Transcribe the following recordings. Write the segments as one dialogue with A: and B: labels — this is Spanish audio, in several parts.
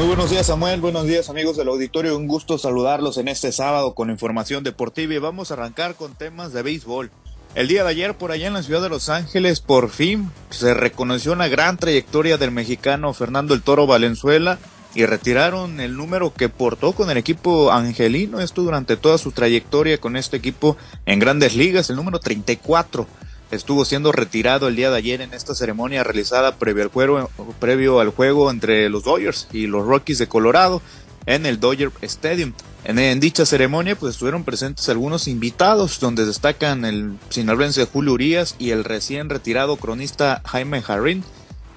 A: Muy buenos días Samuel, buenos días amigos del auditorio, un gusto saludarlos en este sábado con información deportiva y vamos a arrancar con temas de béisbol. El día de ayer por allá en la ciudad de Los Ángeles por fin se reconoció una gran trayectoria del mexicano Fernando el Toro Valenzuela y retiraron el número que portó con el equipo angelino, esto durante toda su trayectoria con este equipo en grandes ligas, el número 34 estuvo siendo retirado el día de ayer en esta ceremonia realizada previo al juego, previo al juego entre los Dodgers y los Rockies de Colorado en el Dodger Stadium. En, dicha ceremonia pues estuvieron presentes algunos invitados donde destacan el sinaloense Julio Urias y el recién retirado cronista Jaime Jarrín.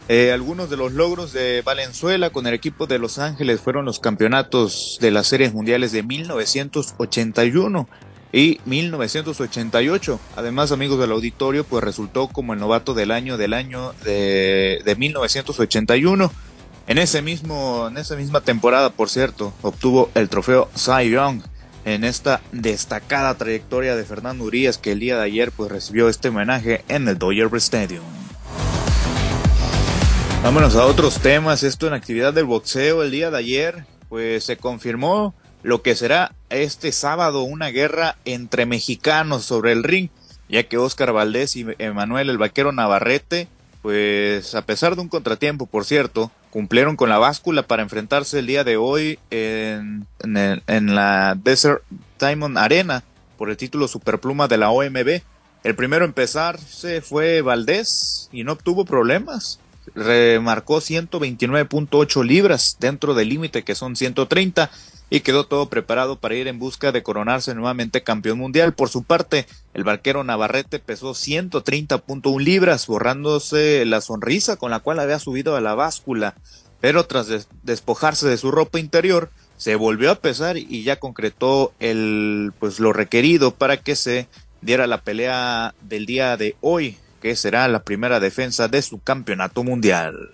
A: Eh, algunos de los logros de Valenzuela con el equipo de Los Ángeles fueron los campeonatos de las series mundiales de 1981 y 1988. Además, amigos del auditorio, pues resultó como el novato del año del año de, de 1981. En ese mismo, en esa misma temporada, por cierto, obtuvo el trofeo Cy Young en esta destacada trayectoria de Fernando Urias que el día de ayer pues recibió este homenaje en el Dodger Stadium. Vámonos a otros temas, esto en actividad del boxeo el día de ayer pues se confirmó lo que será este sábado una guerra entre mexicanos sobre el ring, ya que Oscar Valdés y Emanuel el Vaquero Navarrete, pues a pesar de un contratiempo, por cierto, cumplieron con la báscula para enfrentarse el día de hoy en, en, la Desert Diamond Arena por el título Superpluma de la OMB. El primero a empezarse fue Valdés y no obtuvo problemas. Remarcó 129.8 libras dentro del límite que son 130 y quedó todo preparado para ir en busca de coronarse nuevamente campeón mundial. Por su parte, el barquero Navarrete pesó 130.1 libras, borrándose la sonrisa con la cual había subido a la báscula, pero tras despojarse de su ropa interior, se volvió a pesar y ya concretó el pues lo requerido para que se diera la pelea del día de hoy, que será la primera defensa de su campeonato mundial.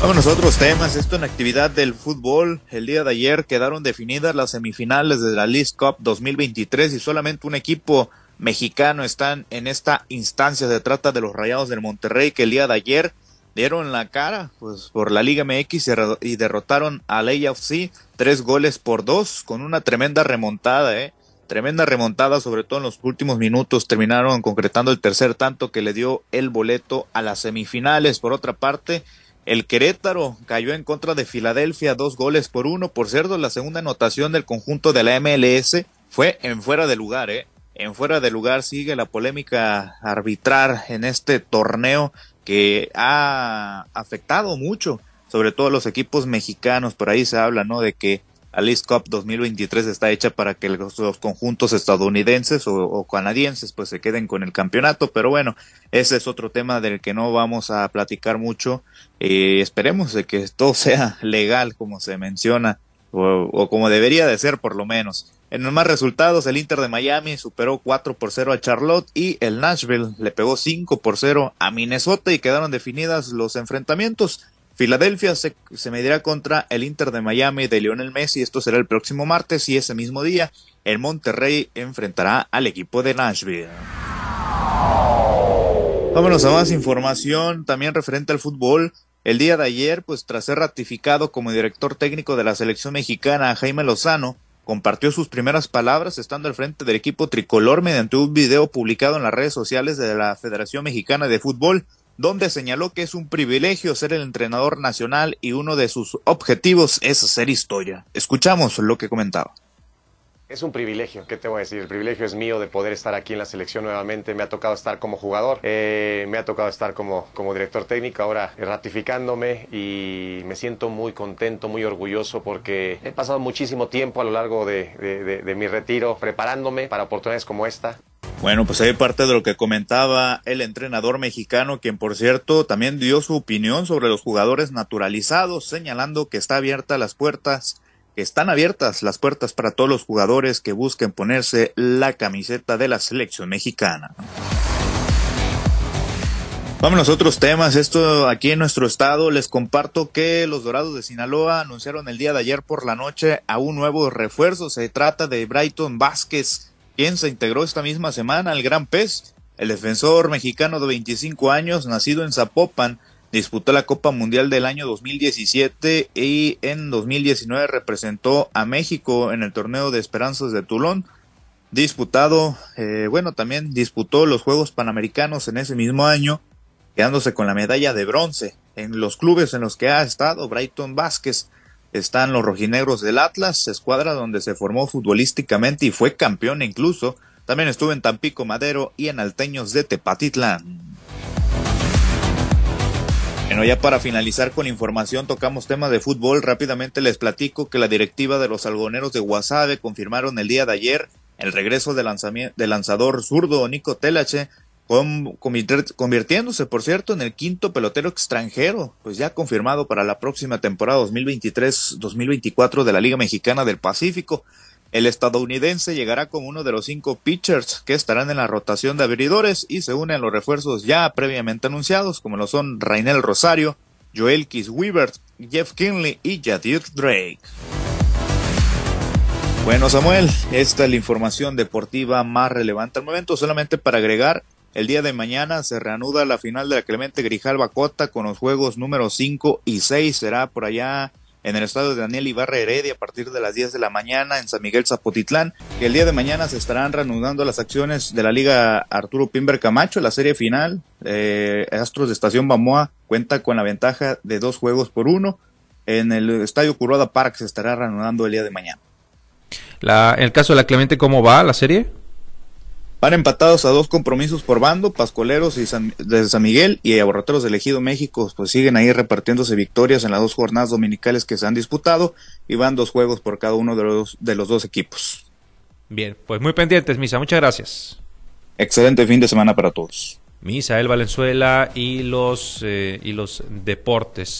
A: Vámonos a otros temas. Esto en actividad del fútbol. El día de ayer quedaron definidas las semifinales de la League Cup 2023 y solamente un equipo mexicano está en esta instancia. Se trata de los Rayados del Monterrey que el día de ayer dieron la cara pues por la Liga MX y derrotaron al AFC tres goles por dos con una tremenda remontada, eh. Tremenda remontada, sobre todo en los últimos minutos, terminaron concretando el tercer tanto que le dio el boleto a las semifinales. Por otra parte, el Querétaro cayó en contra de Filadelfia dos goles por uno. Por cierto, la segunda anotación del conjunto de la MLS fue en fuera de lugar, ¿eh? En fuera de lugar sigue la polémica arbitrar en este torneo que ha afectado mucho, sobre todo a los equipos mexicanos. Por ahí se habla, ¿no? De que Alice Cup 2023 está hecha para que los, conjuntos estadounidenses o, canadienses pues se queden con el campeonato, pero bueno, ese es otro tema del que no vamos a platicar mucho. Eh, esperemos de que todo sea legal como se menciona o, o, como debería de ser por lo menos. En los más resultados, el Inter de Miami superó 4 por 0 a Charlotte y el Nashville le pegó 5 por 0 a Minnesota y quedaron definidas los enfrentamientos. Filadelfia se, medirá contra el Inter de Miami de Lionel Messi. Esto será el próximo martes y ese mismo día el Monterrey enfrentará al equipo de Nashville. Vámonos a más información también referente al fútbol. El día de ayer, pues tras ser ratificado como director técnico de la selección mexicana, Jaime Lozano compartió sus primeras palabras estando al frente del equipo tricolor mediante un video publicado en las redes sociales de la Federación Mexicana de Fútbol donde señaló que es un privilegio ser el entrenador nacional y uno de sus objetivos es hacer historia. Escuchamos lo que comentaba.
B: Es un privilegio, ¿qué te voy a decir? El privilegio es mío de poder estar aquí en la selección nuevamente. Me ha tocado estar como jugador, eh, me ha tocado estar como, como director técnico, ahora ratificándome y me siento muy contento, muy orgulloso porque he pasado muchísimo tiempo a lo largo de, de mi retiro preparándome para oportunidades como esta.
A: Bueno, pues hay parte de lo que comentaba el entrenador mexicano, quien por cierto también dio su opinión sobre los jugadores naturalizados, señalando que está abierta las puertas, están abiertas las puertas para todos los jugadores que busquen ponerse la camiseta de la selección mexicana. Vámonos a otros temas. Esto aquí en nuestro estado les comparto que los Dorados de Sinaloa anunciaron el día de ayer por la noche a un nuevo refuerzo. Se trata de Brighton Vázquez quien se integró esta misma semana al Gran Pez. El defensor mexicano de 25 años, nacido en Zapopan, disputó la Copa Mundial del año 2017 y en 2019 representó a México en el torneo de Esperanzas de Toulon. Disputado, eh, bueno, también disputó los Juegos Panamericanos en ese mismo año, quedándose con la medalla de bronce. En los clubes en los que ha estado, Brighton Vázquez, están los rojinegros del Atlas, escuadra donde se formó futbolísticamente y fue campeón incluso. También estuvo en Tampico Madero y en Alteños de Tepatitlán. Bueno, ya para finalizar con información, tocamos temas de fútbol. Rápidamente les platico que la directiva de los algoneros de Guasave confirmaron el día de ayer el regreso del, del lanzador zurdo Nico Telache, convirtiéndose, por cierto, en el quinto pelotero extranjero, pues ya confirmado para la próxima temporada 2023-2024 de la Liga Mexicana del Pacífico. El estadounidense llegará como uno de los cinco pitchers que estarán en la rotación de abridores y se unen los refuerzos ya previamente anunciados, como lo son Rainel Rosario, Joel Weaver, Jeff Kinley y Jadir Drake. Bueno, Samuel, esta es la información deportiva más relevante al momento. Solamente para agregar, el día de mañana se reanuda la final de la Clemente Grijalva Cota con los juegos número 5 y 6. Será por allá en el estadio de Daniel Ibarra Heredia a partir de las 10 de la mañana en San Miguel Zapotitlán. El día de mañana se estarán reanudando las acciones de la Liga Arturo Pimber Camacho, la serie final. Eh, Astros de Estación Bamoa cuenta con la ventaja de dos juegos por uno. En el estadio Curoda Park se estará reanudando el día de mañana.
C: La, el caso de la Clemente, ¿cómo va la serie?
A: Van empatados a dos compromisos por bando, Pascoleros y San, de San Miguel y Aborrateros del Ejido México, pues siguen ahí repartiéndose victorias en las dos jornadas dominicales que se han disputado y van dos juegos por cada uno de los, de los dos equipos.
C: Bien, pues muy pendientes, Misa, muchas gracias.
A: Excelente fin de semana para todos.
C: Misael Valenzuela y los, eh, y los deportes.